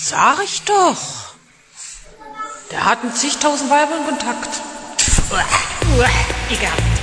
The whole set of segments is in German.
Sag ich doch. Der hat mit zigtausend Weibern Kontakt. Egal.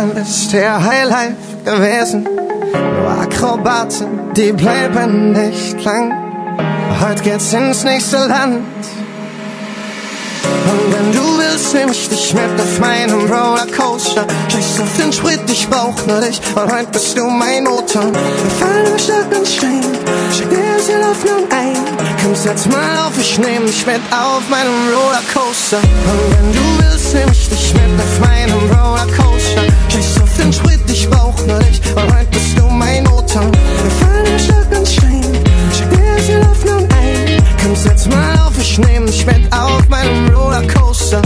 Ist der Highlife gewesen. Nur Akrobaten, die bleiben nicht lang. Heute geht's ins nächste Land. Und wenn du willst, nehm ich dich mit auf meinem Rollercoaster. Scheiß auf den Sprit, ich brauch nur dich. Und heute bist du mein Motor. Wir fallen im Stadt und Stein. Schick dir jetzt die Hoffnung ein. Komm, setz mal auf, ich nehm dich mit auf meinem Rollercoaster. Und wenn du willst, nehm ich dich mit auf meinem Rollercoaster auch nicht, weil heute halt bist du mein Oton. Wir fallen in Schlag und Stein, schick mir jetzt die Hoffnung ein. Komm, setz mal auf, ich nehm dich mit auf meinem Rollercoaster.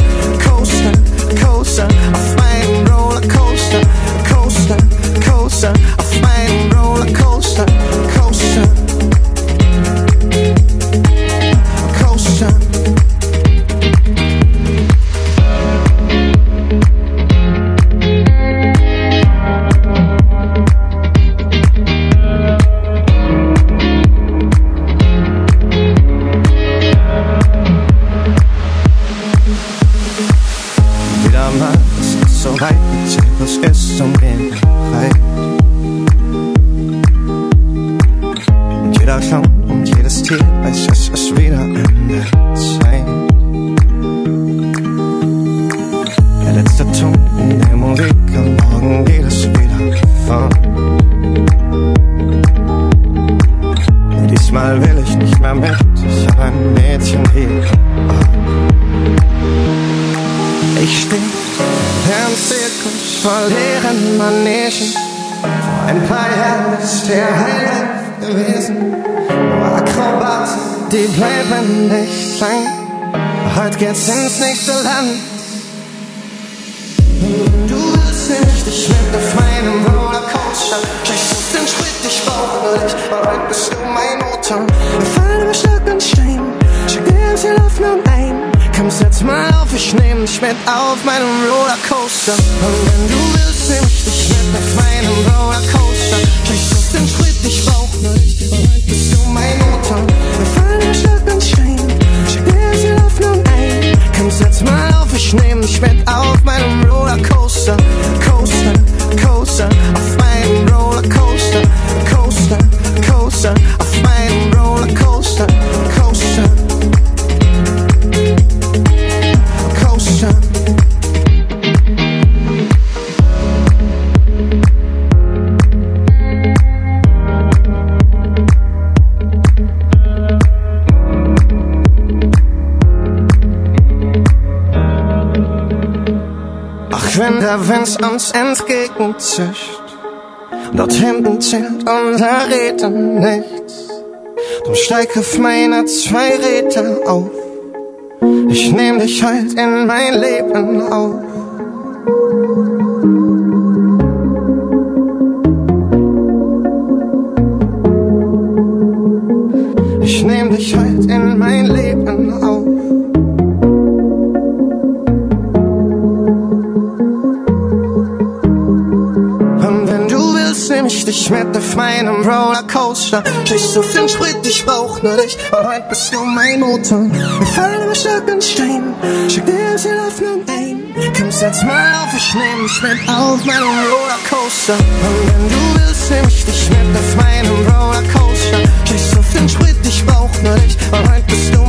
Ich nehm auf meinem der Wind uns entgegenzischt. Dort hinten zählt unser Reden nichts. Drum steig auf meine zwei Räder auf. Ich nehm dich halt in mein Leben auf. ich mit auf meinem Rollercoaster. Nicht so viel Sprit, ich brauch nur dich, weil heute bist du mein Motor. Wir fallen immer stark in Stein, schick dir jetzt der Hoffnung ein. Kommst jetzt mal auf, ich nehm dich mit auf meinem Rollercoaster. Und wenn du willst, nehm ich dich mit auf meinem Rollercoaster. Nicht so viel Sprit, ich brauch nur dich, weil heute bist du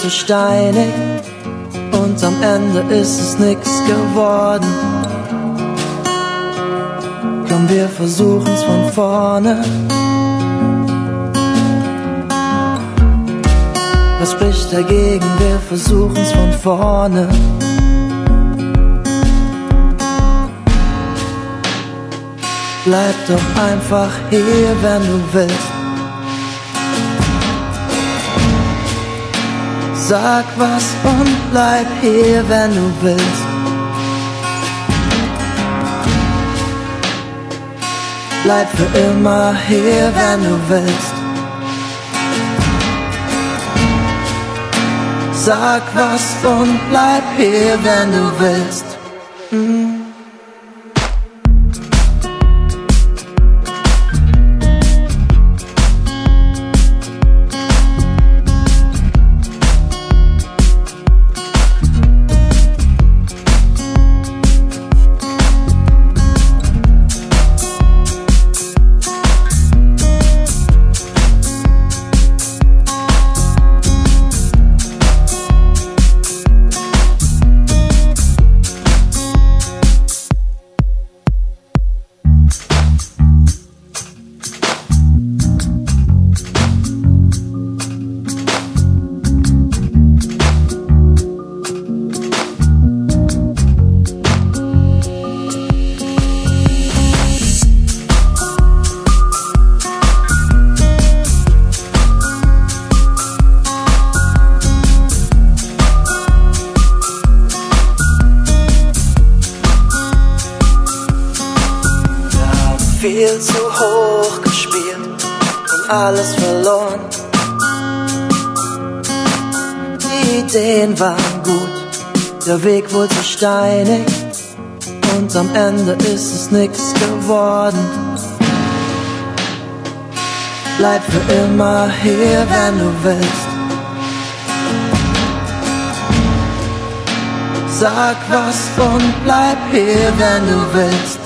zu steinig und am Ende ist es nix geworden. Komm, wir versuchen's von vorne. Was spricht dagegen? Wir versuchen's von vorne. Bleib doch einfach hier, wenn du willst. Sag was und bleib hier, wenn du willst. Bleib für immer hier, wenn du willst. Sag was und bleib hier, wenn du willst. Immer hier, wenn du willst. Sag was und bleib hier, wenn du willst.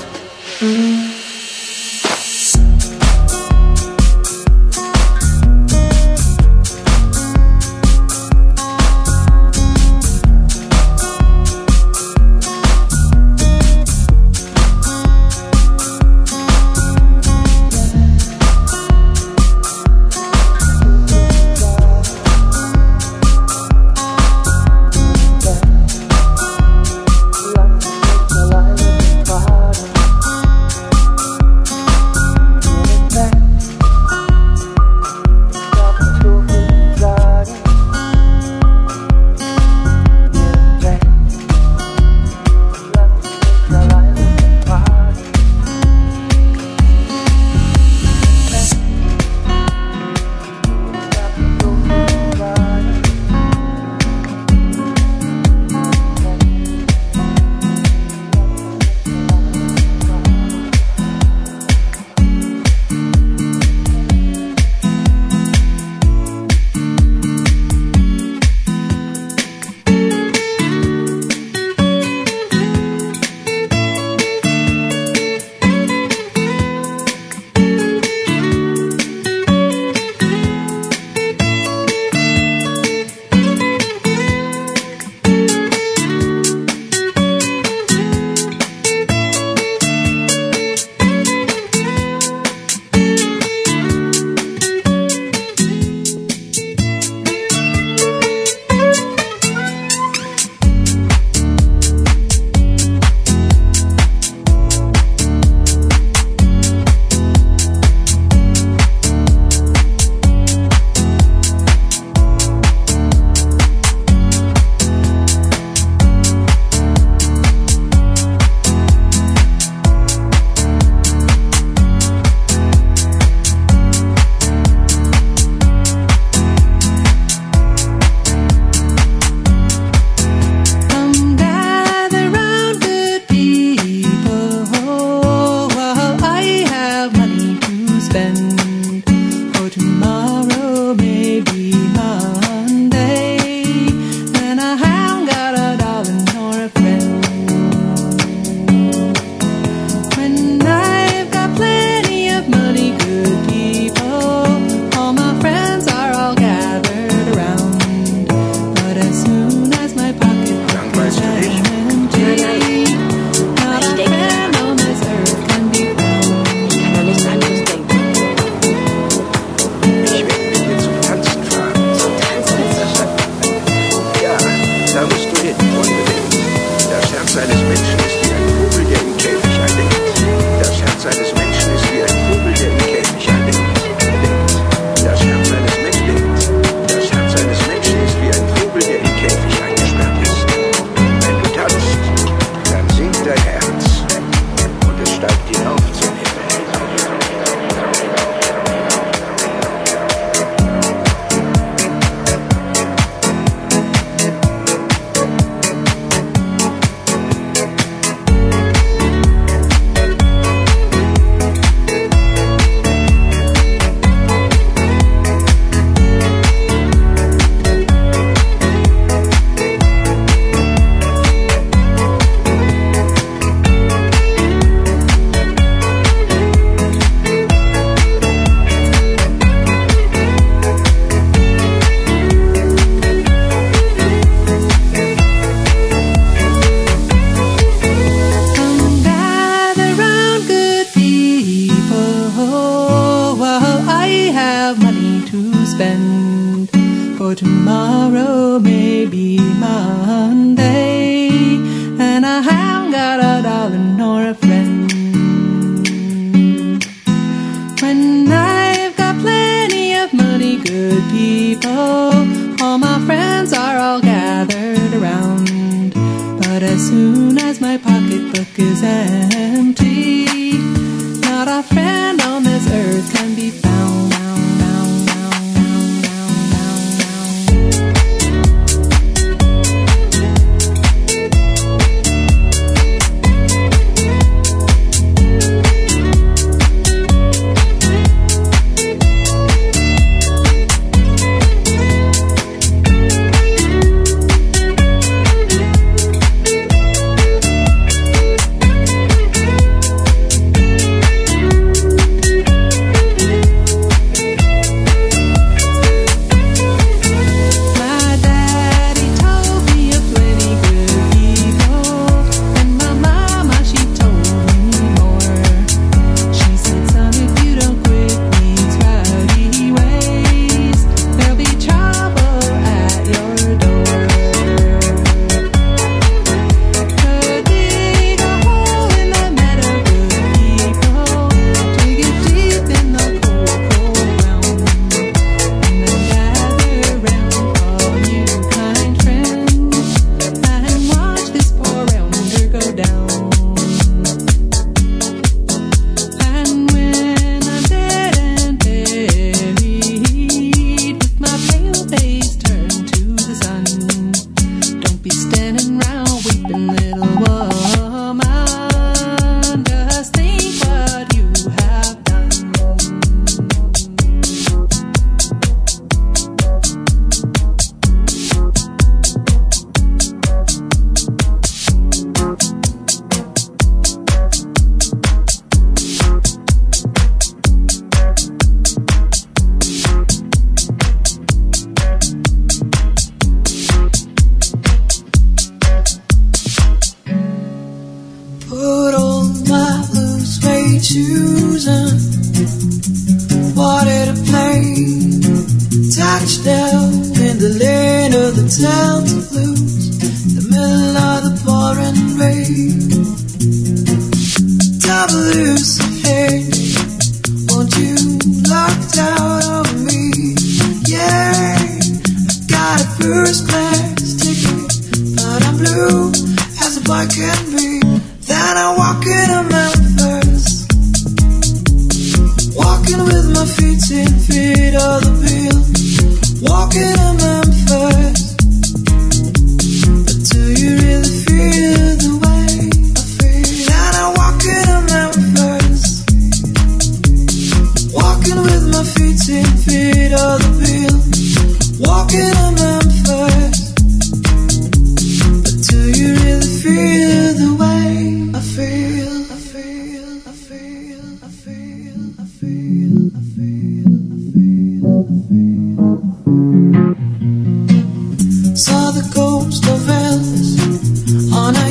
For tomorrow may be Monday,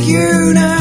you now.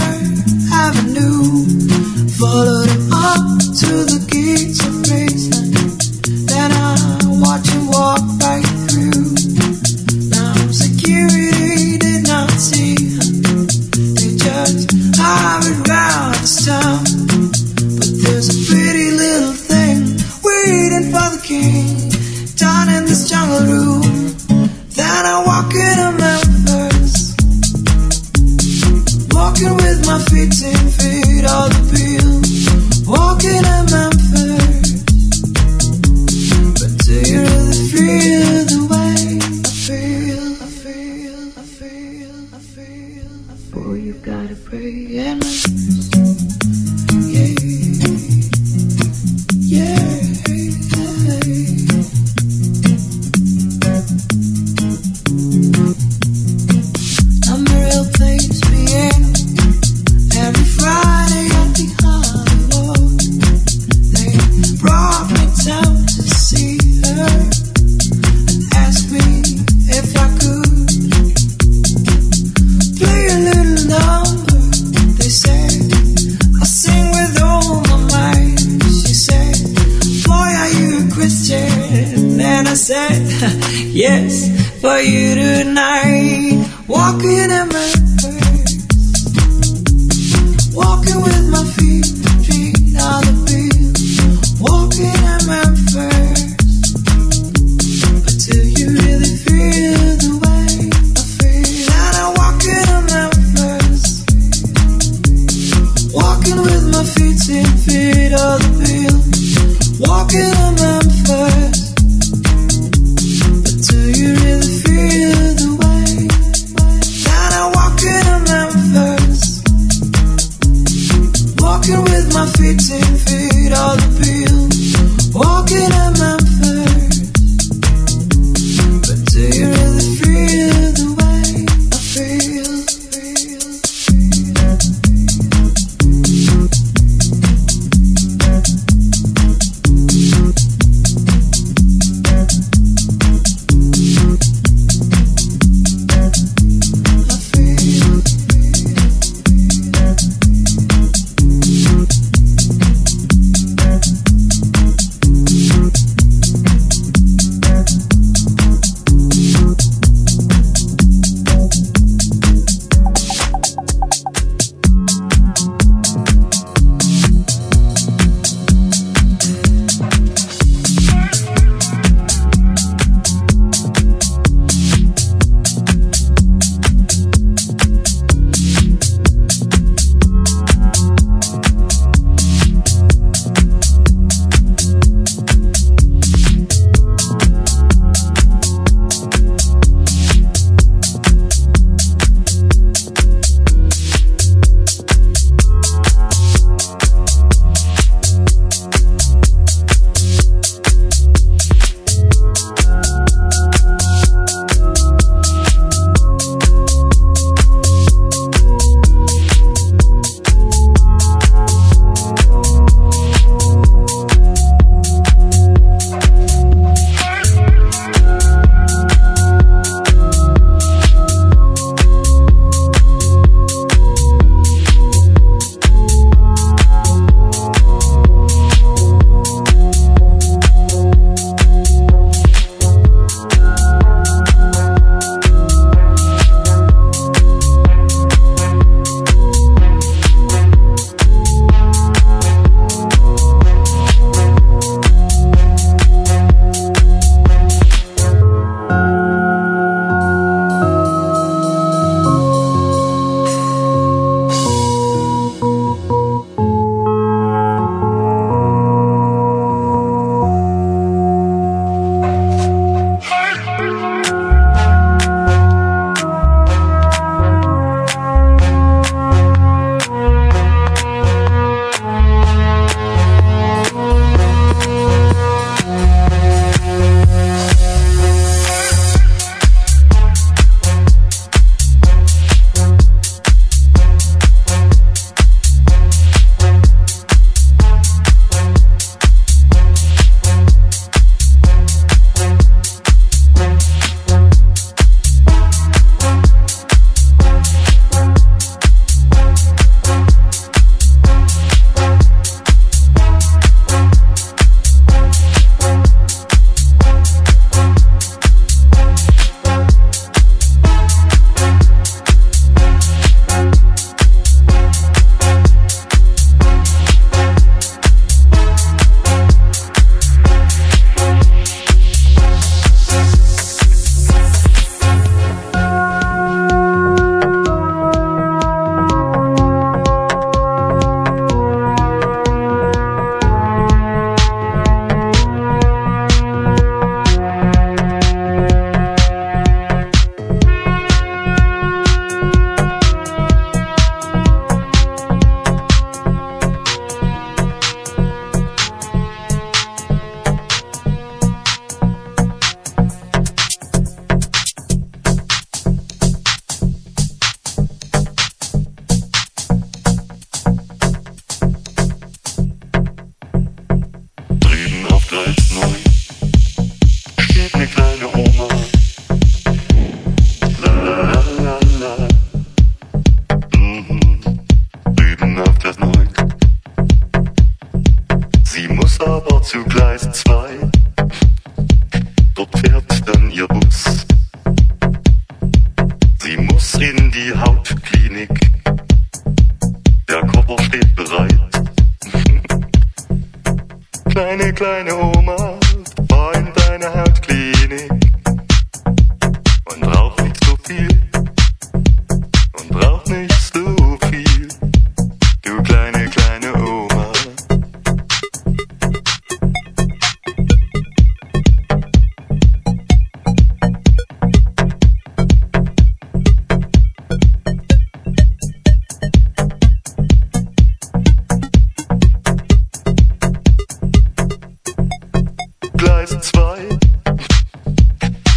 Zeit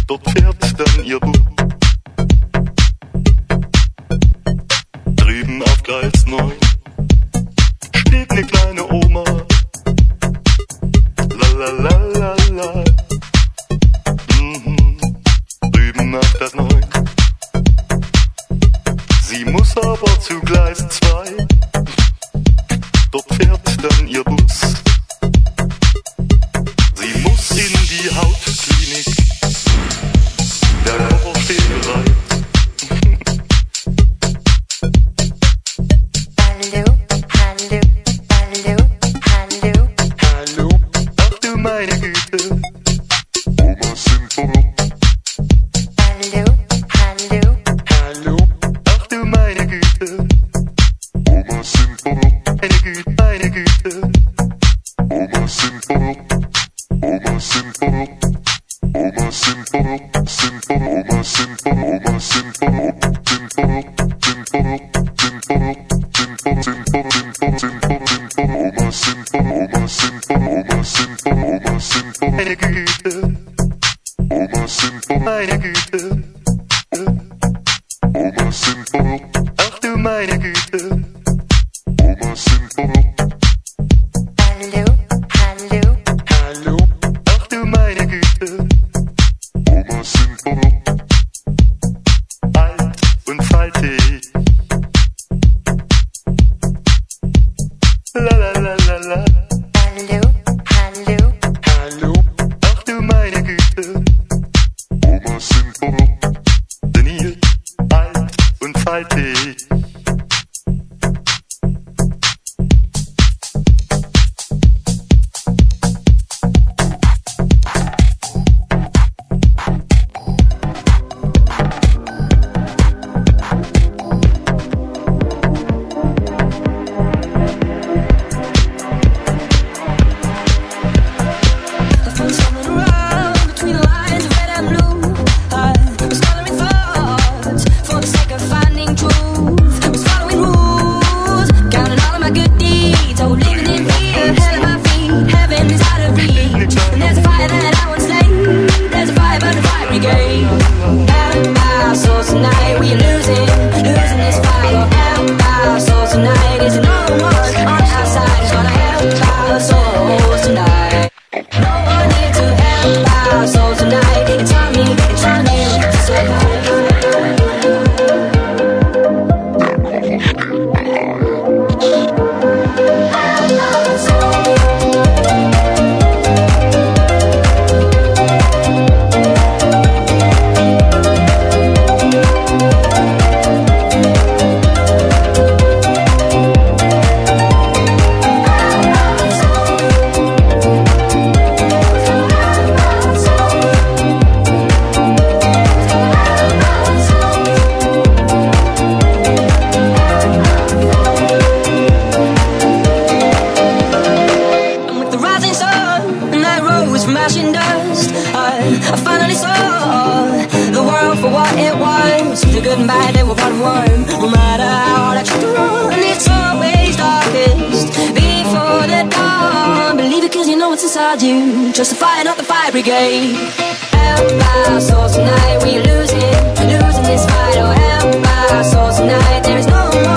dort herrscht dann ihr Blut. Goodbye. they were part of one. No matter how hard I try to run, it's always darkest before the dawn. Believe it cause you know what's inside you. Just the fire, not the fire brigade. Help our souls tonight, we're losing, losing this fight. Oh, help our souls tonight, there is no more.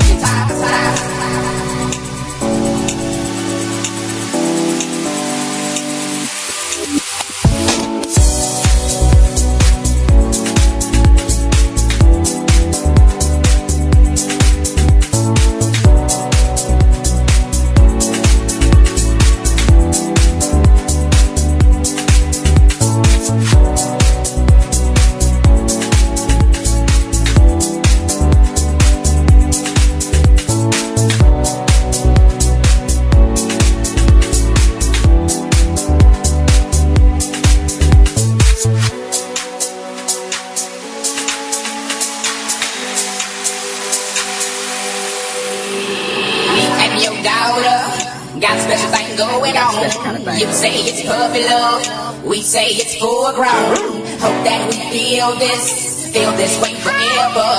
hypnotized. Full grown. Hope that we feel this, feel this way forever.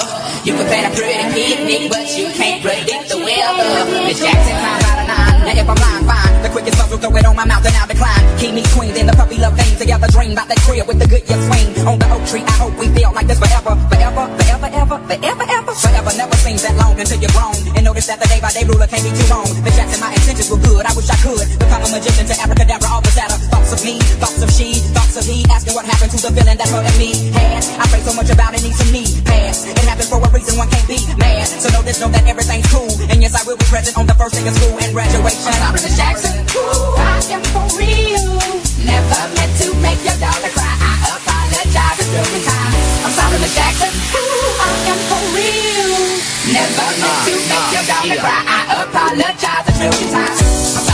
You can plan a pretty picnic, but you can't predict the weather. Miss Jackson climbs out of nine. Now if I'm lying, fine. The quickest buzz will throw it on my mouth and I'll decline. Keep me queen, then the puppy love thing. Together dream about that crib with the good year swing. On the oak tree, I hope we feel like this forever. Forever, forever, ever, forever, ever. Forever never seems that long until you're grown. And notice that the day by day ruler can't be too long. Miss Jackson, my intentions were good. I wish I could become a magician to abracadabra, all the data. Thoughts of me, thoughts of she, of he. Asking what happened to the feeling that her and me had. I pray so much about it, needs some me pass. It happened for a reason, one can't be mad. So know this, know that everything's cool. And yes, I will be present on the first day of school and graduation. I'm Miss Jackson. Ooh, I am for real. Never meant to make your daughter cry. I apologize a trillion times. I'm sorry, Miss Jackson. Ooh, I am for real. Never meant to make your daughter cry. I apologize a trillion times.